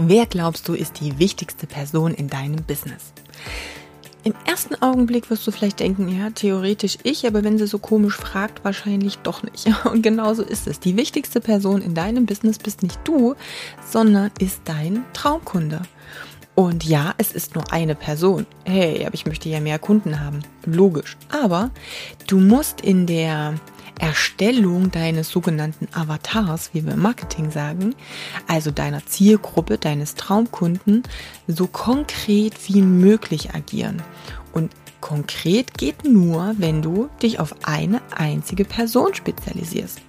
Wer glaubst du ist die wichtigste Person in deinem Business? Im ersten Augenblick wirst du vielleicht denken, ja, theoretisch ich, aber wenn sie so komisch fragt, wahrscheinlich doch nicht. Und genau so ist es. Die wichtigste Person in deinem Business bist nicht du, sondern ist dein Traumkunde. Und ja, es ist nur eine Person. Hey, aber ich möchte ja mehr Kunden haben. Logisch. Aber du musst in der Erstellung deines sogenannten Avatars, wie wir im Marketing sagen, also deiner Zielgruppe, deines Traumkunden, so konkret wie möglich agieren. Und konkret geht nur, wenn du dich auf eine einzige Person spezialisierst.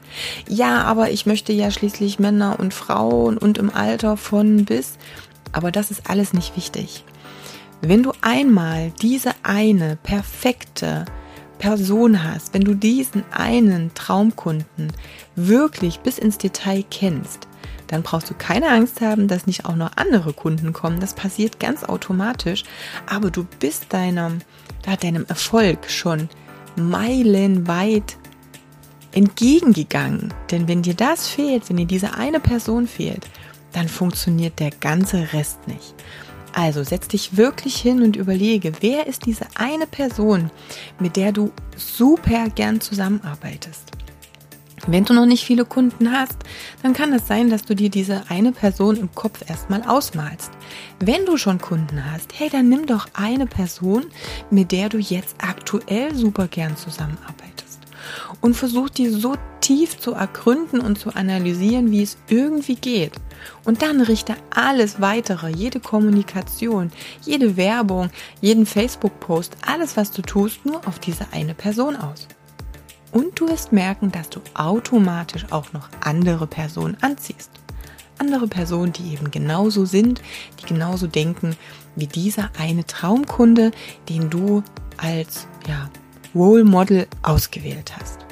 Ja, aber ich möchte ja schließlich Männer und Frauen und im Alter von bis, aber das ist alles nicht wichtig. Wenn du einmal diese eine perfekte Person hast, wenn du diesen einen Traumkunden wirklich bis ins Detail kennst, dann brauchst du keine Angst haben, dass nicht auch noch andere Kunden kommen. Das passiert ganz automatisch. Aber du bist deinem, deinem Erfolg schon meilenweit entgegengegangen. Denn wenn dir das fehlt, wenn dir diese eine Person fehlt, dann funktioniert der ganze Rest nicht. Also setz dich wirklich hin und überlege, wer ist diese eine Person, mit der du super gern zusammenarbeitest. Wenn du noch nicht viele Kunden hast, dann kann es sein, dass du dir diese eine Person im Kopf erstmal ausmalst. Wenn du schon Kunden hast, hey, dann nimm doch eine Person, mit der du jetzt aktuell super gern zusammenarbeitest. Und versuch die so tief zu ergründen und zu analysieren, wie es irgendwie geht. Und dann richte alles weitere, jede Kommunikation, jede Werbung, jeden Facebook-Post, alles, was du tust, nur auf diese eine Person aus. Und du wirst merken, dass du automatisch auch noch andere Personen anziehst. Andere Personen, die eben genauso sind, die genauso denken wie dieser eine Traumkunde, den du als ja, Role Model ausgewählt hast.